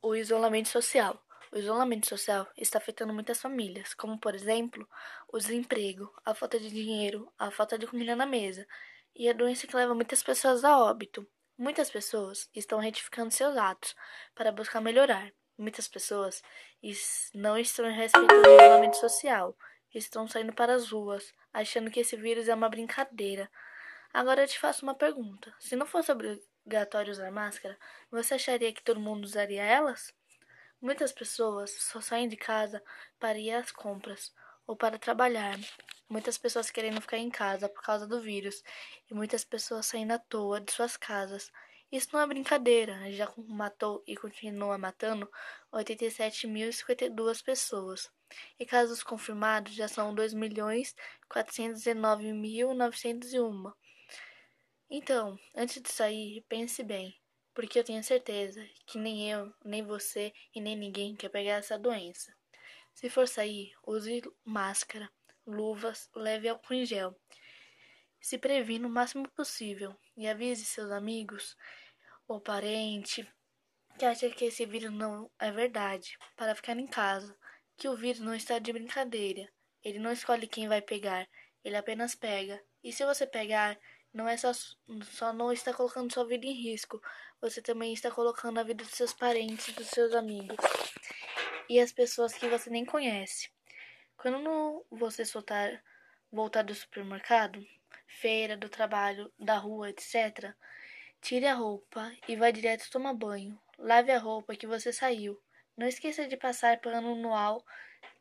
O isolamento social. O isolamento social está afetando muitas famílias, como, por exemplo, o desemprego, a falta de dinheiro, a falta de comida na mesa e a doença que leva muitas pessoas a óbito. Muitas pessoas estão retificando seus atos para buscar melhorar. Muitas pessoas não estão respeitando o isolamento social, estão saindo para as ruas, achando que esse vírus é uma brincadeira. Agora eu te faço uma pergunta: se não fosse obrigatório usar máscara, você acharia que todo mundo usaria elas? Muitas pessoas só saem de casa para ir às compras ou para trabalhar. Muitas pessoas querendo ficar em casa por causa do vírus e muitas pessoas saindo à toa de suas casas. Isso não é brincadeira, já matou e continua matando 87.052 pessoas. E casos confirmados já são 2.419.901. Então, antes de sair, pense bem, porque eu tenho certeza que nem eu, nem você e nem ninguém quer pegar essa doença. Se for sair, use máscara, luvas, leve álcool em gel. Se previna o máximo possível e avise seus amigos ou parente que acha que esse vírus não é verdade, para ficar em casa, que o vírus não está de brincadeira. Ele não escolhe quem vai pegar, ele apenas pega. E se você pegar, não é só, só não está colocando sua vida em risco, você também está colocando a vida dos seus parentes, dos seus amigos e as pessoas que você nem conhece. Quando você soltar, voltar do supermercado, feira, do trabalho, da rua, etc., tire a roupa e vá direto tomar banho. Lave a roupa que você saiu. Não esqueça de passar pano no álcool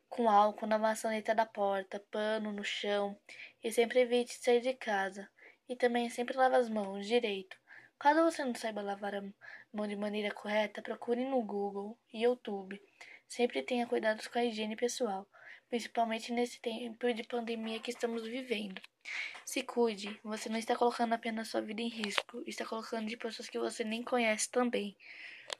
com álcool na maçaneta da porta, pano no chão e sempre evite sair de casa. E também sempre lave as mãos direito. Caso você não saiba lavar a mão de maneira correta, procure no Google e YouTube. Sempre tenha cuidado com a higiene pessoal, principalmente nesse tempo de pandemia que estamos vivendo. Se cuide, você não está colocando apenas sua vida em risco, está colocando de pessoas que você nem conhece também.